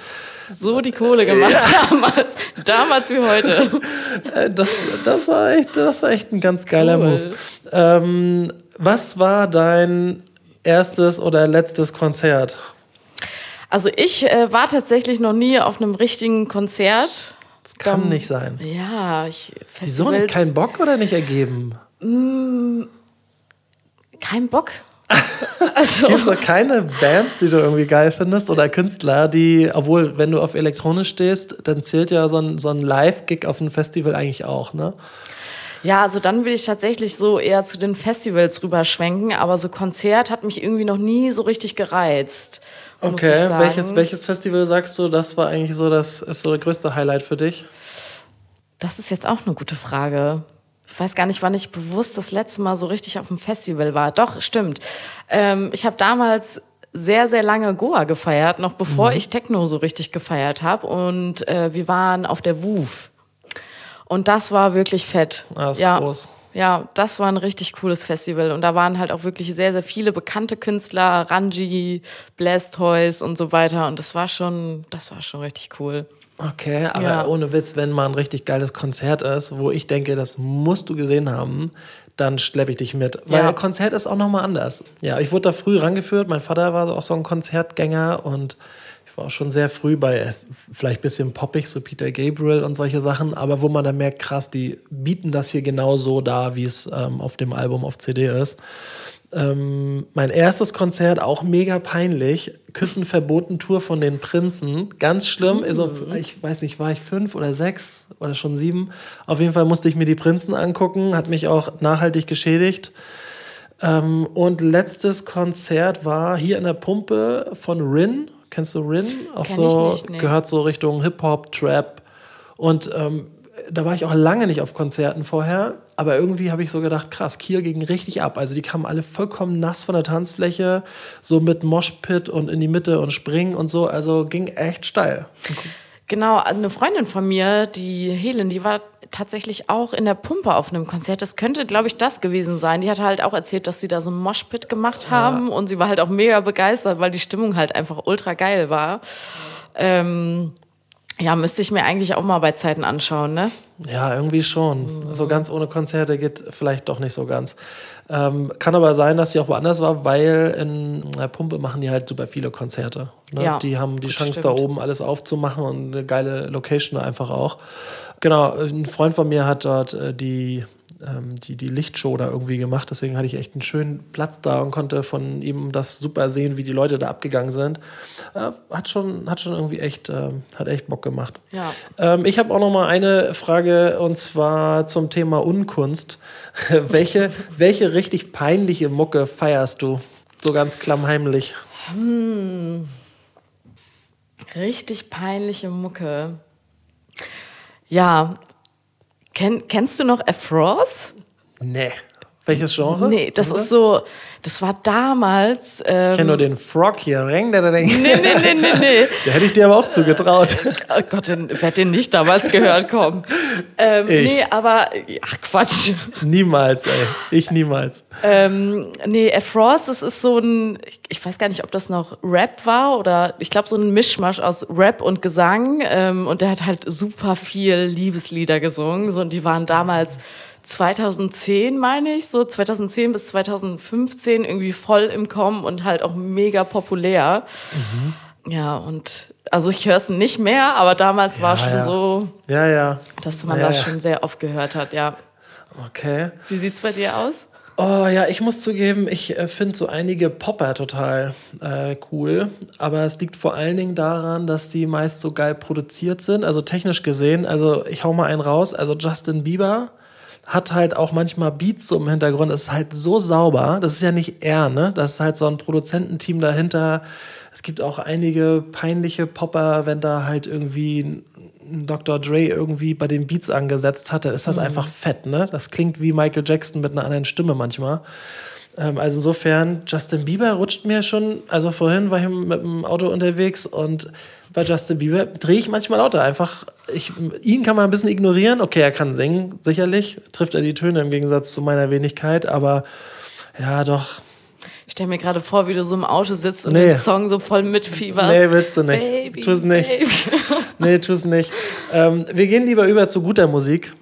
so die Kohle gemacht ja. damals. Damals wie heute. Äh, das, das, war echt, das war echt ein ganz geiler cool. Move. Ähm, was war dein erstes oder letztes Konzert? Also ich äh, war tatsächlich noch nie auf einem richtigen Konzert. Das kann um, nicht sein. Ja, ich Festivals, Wieso nicht? Kein Bock oder nicht ergeben? Mm, kein Bock. also. Gibt es doch keine Bands, die du irgendwie geil findest oder Künstler, die, obwohl, wenn du auf elektronisch stehst, dann zählt ja so ein, so ein Live-Gig auf einem Festival eigentlich auch, ne? Ja, also dann will ich tatsächlich so eher zu den Festivals rüberschwenken, aber so Konzert hat mich irgendwie noch nie so richtig gereizt. Okay, welches, welches Festival sagst du, das war eigentlich so das ist so das größte Highlight für dich? Das ist jetzt auch eine gute Frage. Ich weiß gar nicht, wann ich bewusst das letzte Mal so richtig auf dem Festival war. Doch, stimmt. Ähm, ich habe damals sehr, sehr lange Goa gefeiert, noch bevor mhm. ich Techno so richtig gefeiert habe. Und äh, wir waren auf der WUF. Und das war wirklich fett. Ah, das ist ja. groß. Ja, das war ein richtig cooles Festival und da waren halt auch wirklich sehr, sehr viele bekannte Künstler, Ranji, Blastoise und so weiter und das war schon, das war schon richtig cool. Okay, aber ja. ohne Witz, wenn mal ein richtig geiles Konzert ist, wo ich denke, das musst du gesehen haben, dann schleppe ich dich mit. Weil ja. Konzert ist auch nochmal anders. Ja, ich wurde da früh rangeführt. Mein Vater war auch so ein Konzertgänger und war auch schon sehr früh bei, vielleicht ein bisschen poppig, so Peter Gabriel und solche Sachen, aber wo man dann merkt, krass, die bieten das hier genau so da, wie es ähm, auf dem Album auf CD ist. Ähm, mein erstes Konzert, auch mega peinlich. Küssenverboten-Tour von den Prinzen. Ganz schlimm. Mhm. Also, ich weiß nicht, war ich fünf oder sechs oder schon sieben? Auf jeden Fall musste ich mir die Prinzen angucken, hat mich auch nachhaltig geschädigt. Ähm, und letztes Konzert war hier in der Pumpe von Rin Kennst du Rin? Auch Kenn so nicht, nee. gehört so Richtung Hip-Hop, Trap. Und ähm, da war ich auch lange nicht auf Konzerten vorher, aber irgendwie habe ich so gedacht, krass, Kiel ging richtig ab. Also die kamen alle vollkommen nass von der Tanzfläche, so mit Moshpit und in die Mitte und springen und so. Also ging echt steil. Genau, eine Freundin von mir, die Helen, die war tatsächlich auch in der Pumpe auf einem Konzert. Das könnte, glaube ich, das gewesen sein. Die hat halt auch erzählt, dass sie da so ein Moshpit gemacht haben ja. und sie war halt auch mega begeistert, weil die Stimmung halt einfach ultra geil war. Ähm, ja, müsste ich mir eigentlich auch mal bei Zeiten anschauen, ne? Ja, irgendwie schon. Mhm. So ganz ohne Konzerte geht vielleicht doch nicht so ganz. Ähm, kann aber sein, dass sie auch woanders war, weil in der Pumpe machen die halt super viele Konzerte. Ne? Ja, die haben die Chance, stimmt. da oben alles aufzumachen und eine geile Location einfach auch. Genau, ein Freund von mir hat dort äh, die, ähm, die, die Lichtshow da irgendwie gemacht. Deswegen hatte ich echt einen schönen Platz da und konnte von ihm das super sehen, wie die Leute da abgegangen sind. Äh, hat, schon, hat schon irgendwie echt, äh, hat echt Bock gemacht. Ja. Ähm, ich habe auch noch mal eine Frage und zwar zum Thema Unkunst. welche, welche richtig peinliche Mucke feierst du? So ganz klammheimlich. Hm. Richtig peinliche Mucke. Ja. Ken, kennst du noch Afros? Nee. Welches Genre? Nee, das ist so, das war damals. Ähm, ich kenne nur den Frog hier. Ring, da, da, nee, nee, nee, nee, nee. Der hätte ich dir aber auch zugetraut. oh Gott, den, wer hat den nicht damals gehört, komm. Ähm, ich. Nee, aber, ach Quatsch. Niemals, ey. Ich niemals. Ähm, nee, Afros, das ist so ein, ich weiß gar nicht, ob das noch Rap war oder ich glaube so ein Mischmasch aus Rap und Gesang. Ähm, und der hat halt super viel Liebeslieder gesungen. So, und die waren damals 2010, meine ich, so 2010 bis 2015 irgendwie voll im Kommen und halt auch mega populär. Mhm. Ja, und also ich höre es nicht mehr, aber damals war schon ja. so, Ja, ja. dass man Ja, das ja. schon sehr oft gehört hat, ja. Okay. Wie sieht's bei dir aus? Oh ja, ich muss zugeben, ich äh, finde so einige Popper total äh, cool. Aber es liegt vor allen Dingen daran, dass die meist so geil produziert sind. Also technisch gesehen, also ich hau mal einen raus. Also Justin Bieber hat halt auch manchmal Beats so im Hintergrund. Es ist halt so sauber. Das ist ja nicht er, ne? Das ist halt so ein Produzententeam dahinter. Es gibt auch einige peinliche Popper, wenn da halt irgendwie Dr. Dre irgendwie bei den Beats angesetzt hat, dann ist das einfach fett, ne? Das klingt wie Michael Jackson mit einer anderen Stimme manchmal. Ähm, also insofern, Justin Bieber rutscht mir schon, also vorhin war ich mit dem Auto unterwegs und bei Justin Bieber drehe ich manchmal lauter. Einfach, ich, ihn kann man ein bisschen ignorieren. Okay, er kann singen, sicherlich. Trifft er die Töne im Gegensatz zu meiner Wenigkeit, aber ja, doch. Ich stelle mir gerade vor, wie du so im Auto sitzt und Nee. den Song so voll mitfieberst. Nee, willst du nicht. Baby, Tu's nicht. Baby. Nee, tu's nicht. Ähm, wir gehen lieber über zu guter Musik.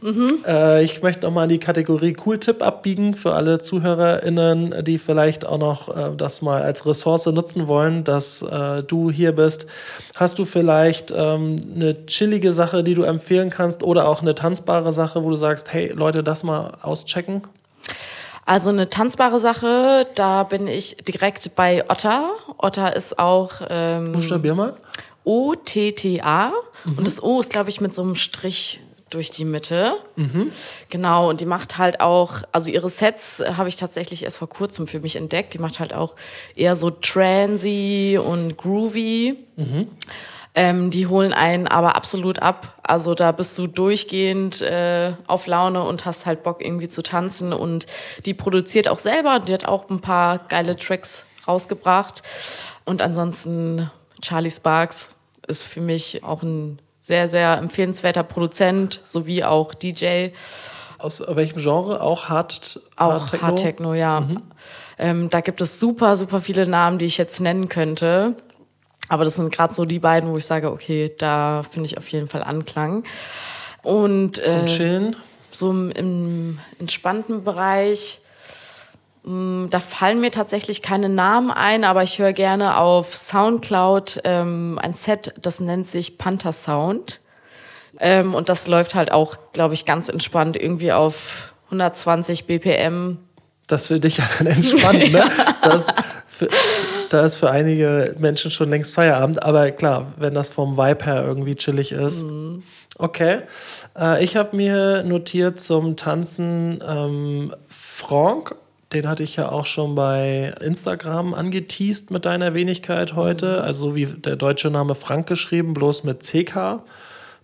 Äh, ich möchte nochmal in die Kategorie Cool-Tipp abbiegen für alle ZuhörerInnen, die vielleicht auch noch äh, das mal als Ressource nutzen wollen, dass äh, du hier bist. Hast du vielleicht ähm, eine chillige Sache, die du empfehlen kannst oder auch eine tanzbare Sache, wo du sagst, hey Leute, das mal auschecken? Also eine tanzbare Sache, da bin ich direkt bei Otter. Otter ist auch ähm, Buchstabier mal. O-T-T-A und das O ist, glaube ich, mit so einem Strich durch die Mitte. Genau, und die macht halt auch, also ihre Sets äh, habe ich tatsächlich erst vor kurzem für mich entdeckt. Die macht halt auch eher so transy und groovy. Ähm, die holen einen aber absolut ab. Also da bist du durchgehend äh, auf Laune und hast halt Bock irgendwie zu tanzen. Und die produziert auch selber. Die hat auch ein paar geile Tracks rausgebracht. Und ansonsten Charlie Sparks ist für mich auch ein sehr, sehr empfehlenswerter Produzent sowie auch DJ. Aus welchem Genre? Auch Hard, Auch Hard Hard Techno, ja. Ähm, da gibt es super, super viele Namen, die ich jetzt nennen könnte. Aber das sind gerade so die beiden, wo ich sage, okay, da finde ich auf jeden Fall Anklang. Und Zum äh, Chillen? so im, im entspannten Bereich, mh, da fallen mir tatsächlich keine Namen ein, aber ich höre gerne auf Soundcloud ähm, ein Set, das nennt sich Panther Sound. Ähm, und das läuft halt auch, glaube ich, ganz entspannt irgendwie auf 120 BPM. Das für dich ja dann entspannt, ne? Das für, da ist für einige Menschen schon längst Feierabend, aber klar, wenn das vom Vibe her irgendwie chillig ist. Okay. Äh, ich habe mir notiert zum Tanzen ähm, Franck. Den hatte ich ja auch schon bei Instagram angeteased mit deiner Wenigkeit heute. Also wie der deutsche Name Frank geschrieben, bloß mit CK.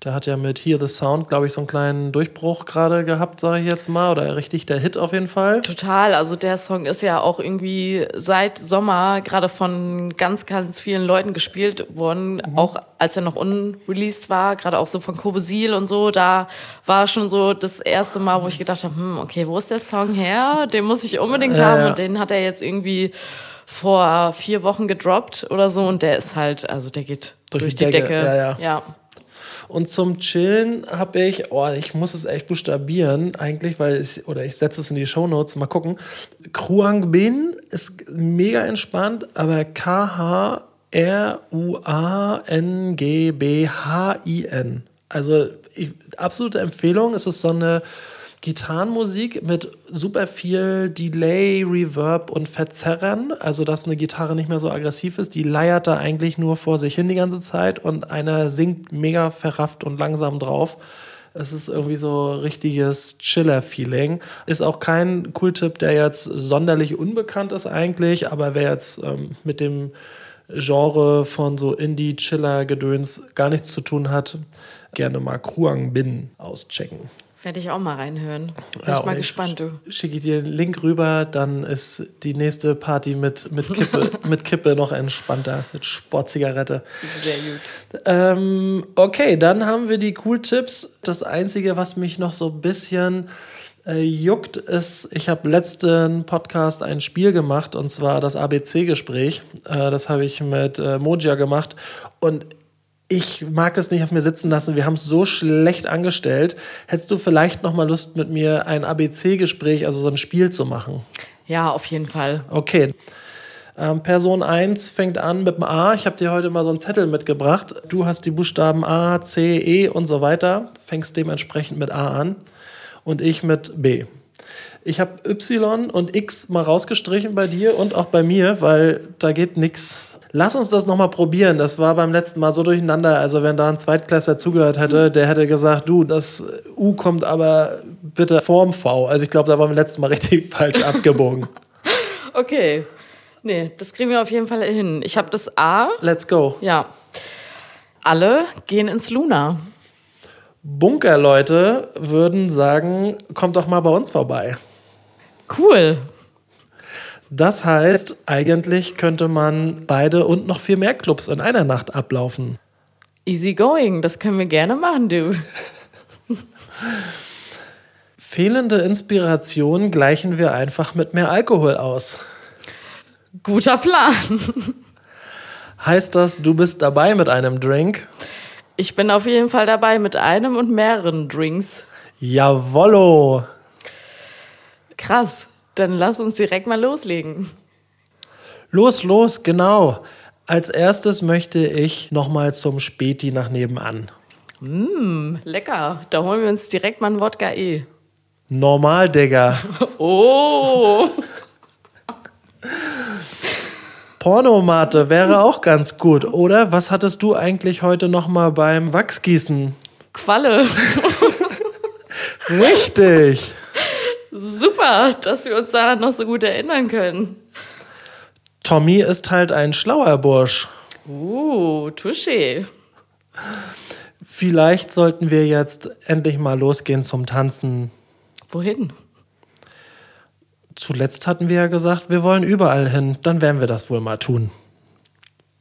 Der hat ja mit Hear the Sound, glaube ich, so einen kleinen Durchbruch gerade gehabt, sage ich jetzt mal. Oder richtig der Hit auf jeden Fall. Total, also der Song ist ja auch irgendwie seit Sommer gerade von ganz, ganz vielen Leuten gespielt worden, auch als er noch unreleased war, gerade auch so von Kobesil und so, da war schon so das erste Mal, wo ich gedacht habe, hm, okay, wo ist der Song her? Den muss ich unbedingt Ja, haben ja. und den hat er jetzt irgendwie vor vier Wochen gedroppt oder so und der ist halt, also der geht Durch durch, die die Decke, Decke. ja, ja. ja. Und zum Chillen habe ich, oh, ich muss es echt buchstabieren eigentlich, weil es, oder ich setze es in die Shownotes, mal gucken. Kruang Bin ist mega entspannt, aber K-H-R-U-A-N-G-B-H-I-N. Also ich, absolute Empfehlung. Es ist so eine Gitarrenmusik mit super viel Delay, Reverb und Verzerrern. Also, dass eine Gitarre nicht mehr so aggressiv ist. Die leiert da eigentlich nur vor sich hin die ganze Zeit und einer singt mega verrafft und langsam drauf. Es ist irgendwie so richtiges Chiller-Feeling. Ist auch kein Cool-Tipp, der jetzt sonderlich unbekannt ist eigentlich, aber wer jetzt ähm, mit dem Genre von so Indie-Chiller-Gedöns gar nichts zu tun hat, gerne mal Kruang Bin auschecken. Werde ich auch mal reinhören. Bin Ja, ich mal gespannt, du. Schicke ich dir den Link rüber, dann ist die nächste Party mit, mit, Kippe, mit Kippe noch entspannter, mit Sportzigarette. Sehr gut. Ähm, okay, dann haben wir die Cool-Tipps. Das Einzige, was mich noch so ein bisschen äh, juckt, ist, ich habe letzten Podcast ein Spiel gemacht und zwar das ABC-Gespräch. Äh, das habe ich mit äh, Moja gemacht und ich mag es nicht auf mir sitzen lassen. Wir haben es so schlecht angestellt. Hättest du vielleicht noch mal Lust, mit mir ein ABC-Gespräch, also so ein Spiel zu machen? Ja, auf jeden Fall. Okay. Ähm, Person 1 fängt an mit dem A. Ich habe dir heute mal so einen Zettel mitgebracht. Du hast die Buchstaben A, C, E und so weiter. Fängst dementsprechend mit A an und ich mit B. Ich habe Y und X mal rausgestrichen bei dir und auch bei mir, weil da geht nichts. Lass uns das nochmal probieren. Das war beim letzten Mal so durcheinander. Also, wenn da ein Zweitklässler zugehört hätte, der hätte gesagt: Du, das U kommt aber bitte vorm V. Also, ich glaube, da waren wir letztes Mal richtig falsch abgebogen. Okay. Nee, das kriegen wir auf jeden Fall hin. Ich habe das A. Let's go. Ja. Alle gehen ins Luna. Bunkerleute würden sagen: Kommt doch mal bei uns vorbei. Cool. Das heißt, eigentlich könnte man beide und noch viel mehr Clubs in einer Nacht ablaufen. Easy going, das können wir gerne machen, du. Fehlende Inspiration gleichen wir einfach mit mehr Alkohol aus. Guter Plan. Heißt das, du bist dabei mit einem Drink? Ich bin auf jeden Fall dabei mit einem und mehreren Drinks. Jawollo! Krass, dann lass uns direkt mal loslegen. Los, los, genau. Als erstes möchte ich nochmal zum Späti nach nebenan. Lecker, da holen wir uns direkt mal einen Wodka E. Normal, Digga. Oh, Pornomate wäre auch ganz gut, oder? Was hattest du eigentlich heute nochmal beim Wachsgießen? Qualle. Richtig! Super, dass wir uns daran noch so gut erinnern können. Tommy ist halt ein schlauer Bursch. Uh, Touché. Vielleicht sollten wir jetzt endlich mal losgehen zum Tanzen. Wohin? Zuletzt hatten wir ja gesagt, wir wollen überall hin. Dann werden wir das wohl mal tun.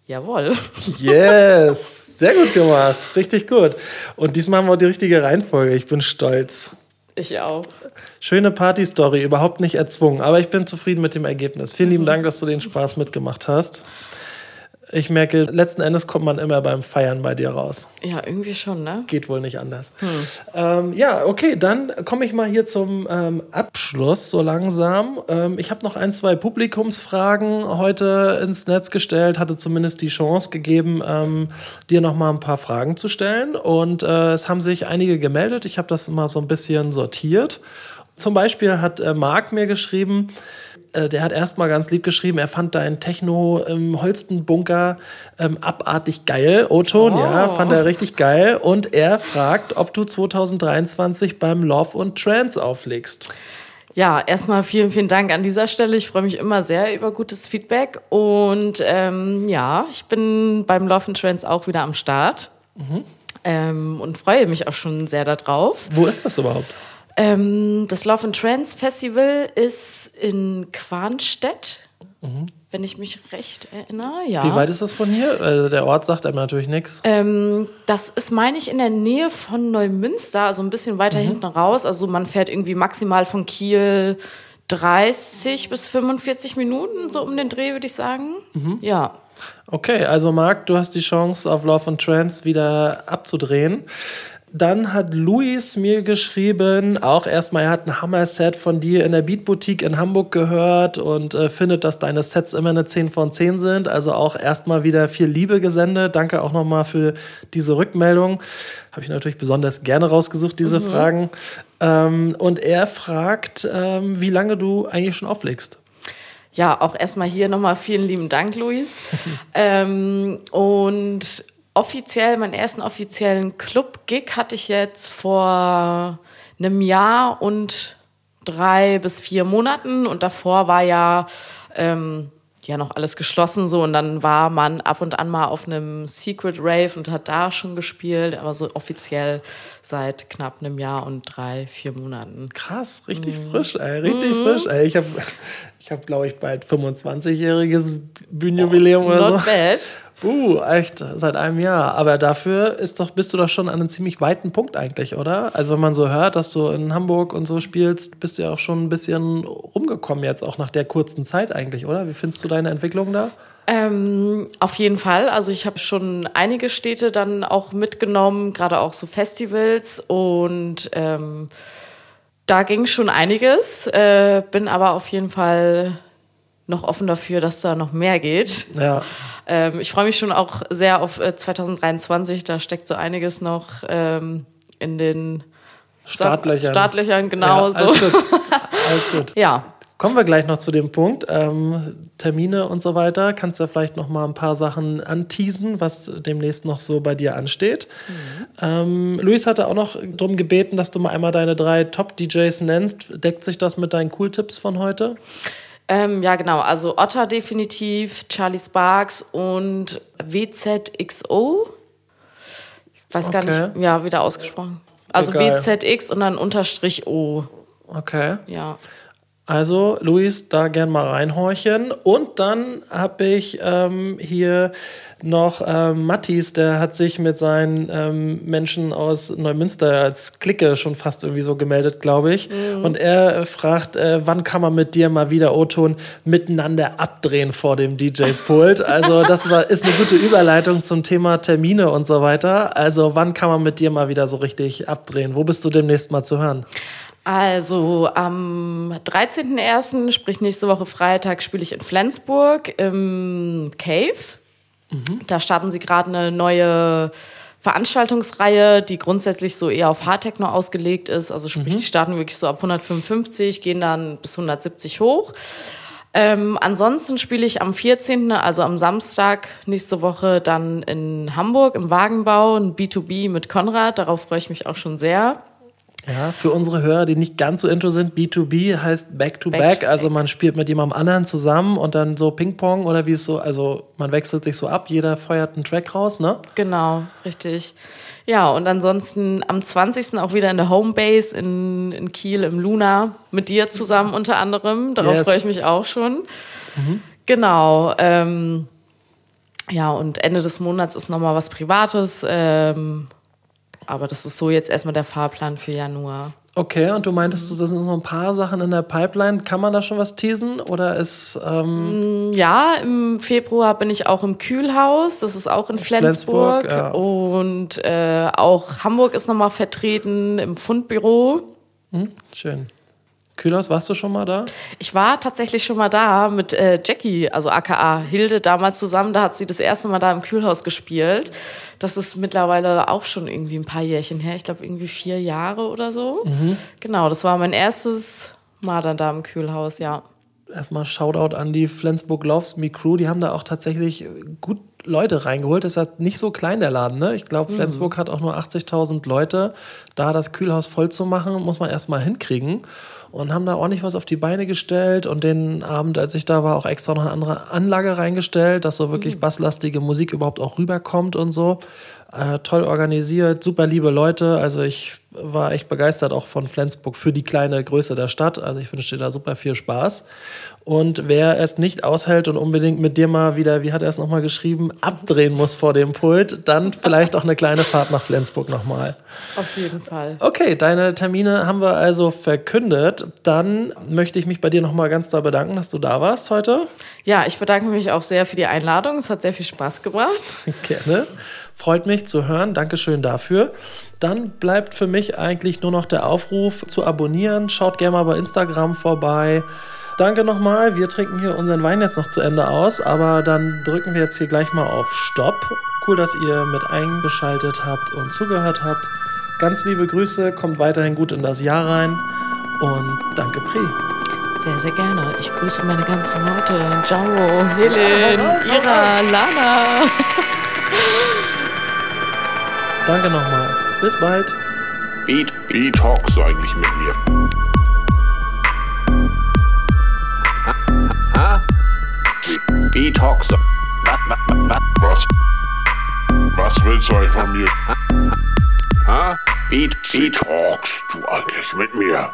Jawohl. Yes! Sehr gut gemacht. Richtig gut. Und diesmal haben wir die richtige Reihenfolge. Ich bin stolz. Ich auch. Schöne Party-Story, überhaupt nicht erzwungen. Aber ich bin zufrieden mit dem Ergebnis. Vielen lieben Dank, dass du den Spaß mitgemacht hast. Ich merke, letzten Endes kommt man immer beim Feiern bei dir raus. Ja, irgendwie schon, ne? Geht wohl nicht anders. Ähm, ja, okay, dann komme ich mal hier zum ähm, Abschluss so langsam. Ähm, ich habe noch ein, zwei Publikumsfragen heute ins Netz gestellt, hatte zumindest die Chance gegeben, ähm, dir noch mal ein paar Fragen zu stellen. Und äh, es haben sich einige gemeldet. Ich habe das mal so ein bisschen sortiert. Zum Beispiel hat äh, Marc mir geschrieben, äh, der hat erstmal ganz lieb geschrieben, er fand deinen Techno im Holstenbunker ähm, abartig geil. O-Ton, Oh. ja, fand er richtig geil. Und er fragt, ob du 2023 beim Love und Trance auflegst. Ja, erstmal vielen, vielen Dank an dieser Stelle. Ich freue mich immer sehr über gutes Feedback. Und ähm, ja, ich bin beim Love and Trends auch wieder am Start. Ähm, und freue mich auch schon sehr darauf. Wo ist das überhaupt? Ähm, das Love and Trends Festival ist in Quarnstedt, wenn ich mich recht erinnere. Ja. Wie weit ist das von hier? Äh, der Ort sagt einem natürlich nichts. Ähm, das ist, meine ich, in der Nähe von Neumünster, also ein bisschen weiter hinten raus. Also man fährt irgendwie maximal von Kiel 30 bis 45 Minuten, so um den Dreh, würde ich sagen. Ja. Okay, also Marc, du hast die Chance, auf Love and Trance wieder abzudrehen. Dann hat Luis mir geschrieben, auch erstmal, er hat ein Hammer-Set von dir in der Beat-Boutique in Hamburg gehört und äh, findet, dass deine Sets immer eine 10 von 10 sind. Also auch erstmal wieder viel Liebe gesendet. Danke auch nochmal für diese Rückmeldung. Habe ich natürlich besonders gerne rausgesucht, diese Fragen. Ähm, und er fragt, ähm, wie lange du eigentlich schon auflegst. Ja, auch erstmal hier nochmal vielen lieben Dank, Luis. ähm, und offiziell, meinen ersten offiziellen Club-Gig hatte ich jetzt vor einem Jahr und drei bis vier Monaten. Und davor war ja, ähm, ja noch alles geschlossen so. Und dann war man ab und an mal auf einem Secret Rave und hat da schon gespielt. Aber so offiziell seit knapp einem Jahr und drei, vier Monaten. Krass, richtig frisch, ey, richtig frisch, ey. Ich habe, ich hab, glaube ich, bald 25-jähriges Bühnenjubiläum oder so. Bad. Uh, echt, seit einem Jahr. Aber dafür ist doch, bist du doch schon an einem ziemlich weiten Punkt eigentlich, oder? Also wenn man so hört, dass du in Hamburg und so spielst, bist du ja auch schon ein bisschen rumgekommen jetzt, auch nach der kurzen Zeit eigentlich, oder? Wie findest du deine Entwicklung da? Ähm, auf jeden Fall. Also ich habe schon einige Städte dann auch mitgenommen, gerade auch so Festivals und ähm, da ging schon einiges. Äh, bin aber auf jeden Fall noch offen dafür, dass da noch mehr geht. Ja. Ähm, ich freue mich schon auch sehr auf äh, 2023. Da steckt so einiges noch ähm, in den Startlöchern. Startlöchern, genau ja, alles so. Gut. Alles gut. Ja, Kommen wir gleich noch zu dem Punkt. Ähm, Termine und so weiter. Kannst du ja vielleicht noch mal ein paar Sachen anteasen, was demnächst noch so bei dir ansteht. Mhm. Ähm, Luis hatte auch noch darum gebeten, dass du mal einmal deine drei Top-DJs nennst. Deckt sich das mit deinen Cool-Tipps von heute? Ähm, ja, genau. Also Otter definitiv, Charlie Sparks und WZXO. Ich weiß gar Okay. nicht, ja, wieder ausgesprochen. Also Egal. WZX und dann Unterstrich O. Okay. Ja. Also, Luis, da gern mal reinhorchen. Und dann habe ich ähm, hier noch ähm, Mattis, der hat sich mit seinen ähm, Menschen aus Neumünster als Clique schon fast irgendwie so gemeldet, glaube ich. Und er fragt, äh, wann kann man mit dir mal wieder O-Ton miteinander abdrehen vor dem DJ-Pult? Also, das war, ist eine gute Überleitung zum Thema Termine und so weiter. Also, wann kann man mit dir mal wieder so richtig abdrehen? Wo bist du demnächst mal zu hören? Also am 13.01., sprich nächste Woche Freitag, spiele ich in Flensburg im Cave. Da starten sie gerade eine neue Veranstaltungsreihe, die grundsätzlich so eher auf Hardtechno ausgelegt ist. Also sprich, die starten wirklich so ab 155, gehen dann bis 170 hoch. Ähm, ansonsten spiele ich am 14., also am Samstag nächste Woche dann in Hamburg im Wagenbau, ein B2B mit Konrad. Darauf freue ich mich auch schon sehr. Ja, für unsere Hörer, die nicht ganz so intro sind, B2B heißt Back to Back, Back to also back. man spielt mit jemandem anderen zusammen und dann so Ping-Pong oder wie es so, also man wechselt sich so ab, jeder feuert einen Track raus, ne? Genau, richtig. Ja, und ansonsten am 20. auch wieder in der Homebase in, in Kiel im Luna mit dir zusammen unter anderem. Darauf Yes. freue ich mich auch schon. Genau. Ähm, ja, und Ende des Monats ist nochmal was Privates. Ähm, aber das ist so jetzt erstmal der Fahrplan für Januar. Okay, und du meintest, du, das sind so ein paar Sachen in der Pipeline. Kann man da schon was teasen oder ist, ähm, Ja, im Februar bin ich auch im Kühlhaus. Das ist auch in Flensburg. Flensburg, ja. Und äh, auch Hamburg ist nochmal vertreten im Fundbüro. schön. Kühlhaus, warst du schon mal da? Ich war tatsächlich schon mal da mit äh, Jackie, also aka Hilde, damals zusammen. Da hat sie das erste Mal da im Kühlhaus gespielt. Das ist mittlerweile auch schon irgendwie ein paar Jährchen her. Ich glaube, irgendwie vier Jahre oder so. Genau, das war mein erstes Mal dann da im Kühlhaus, ja. Erstmal Shoutout an die Flensburg Loves Me Crew. Die haben da auch tatsächlich gut Leute reingeholt. Das ist halt nicht so klein, der Laden. Ne? Ich glaube, Flensburg hat auch nur 80.000 Leute. Da das Kühlhaus voll zu machen, muss man erstmal hinkriegen. Und haben da ordentlich was auf die Beine gestellt. Und den Abend, als ich da war, auch extra noch eine andere Anlage reingestellt, dass so wirklich basslastige Musik überhaupt auch rüberkommt und so. Äh, toll organisiert, super liebe Leute. Also ich war echt begeistert auch von Flensburg für die kleine Größe der Stadt. Also ich wünsche dir da super viel Spaß. Und wer es nicht aushält und unbedingt mit dir mal wieder, wie hat er es nochmal geschrieben, abdrehen muss vor dem Pult, dann vielleicht auch eine kleine Fahrt nach Flensburg nochmal. Auf jeden Fall. Okay, deine Termine haben wir also verkündet. Dann möchte ich mich bei dir nochmal ganz doll bedanken, dass du da warst heute. Ja, ich bedanke mich auch sehr für die Einladung. Es hat sehr viel Spaß gemacht. Gerne. Freut mich zu hören. Dankeschön dafür. Dann bleibt für mich eigentlich nur noch der Aufruf zu abonnieren. Schaut gerne mal bei Instagram vorbei. Danke nochmal. Wir trinken hier unseren Wein jetzt noch zu Ende aus, aber dann drücken wir jetzt hier gleich mal auf Stopp. Cool, dass ihr mit eingeschaltet habt und zugehört habt. Ganz liebe Grüße, kommt weiterhin gut in das Jahr rein und danke Pri. Sehr, sehr gerne. Ich grüße meine ganzen Leute. Ciao, Helen, hau Ira, Lana. Danke nochmal. Bis bald. Beat, Beat talks eigentlich mit mir. Ha? ha? Beat talks. Was, was, was, Was? Was willst du eigentlich von mir? ha? Beat, Wie Beat talkst du eigentlich mit mir?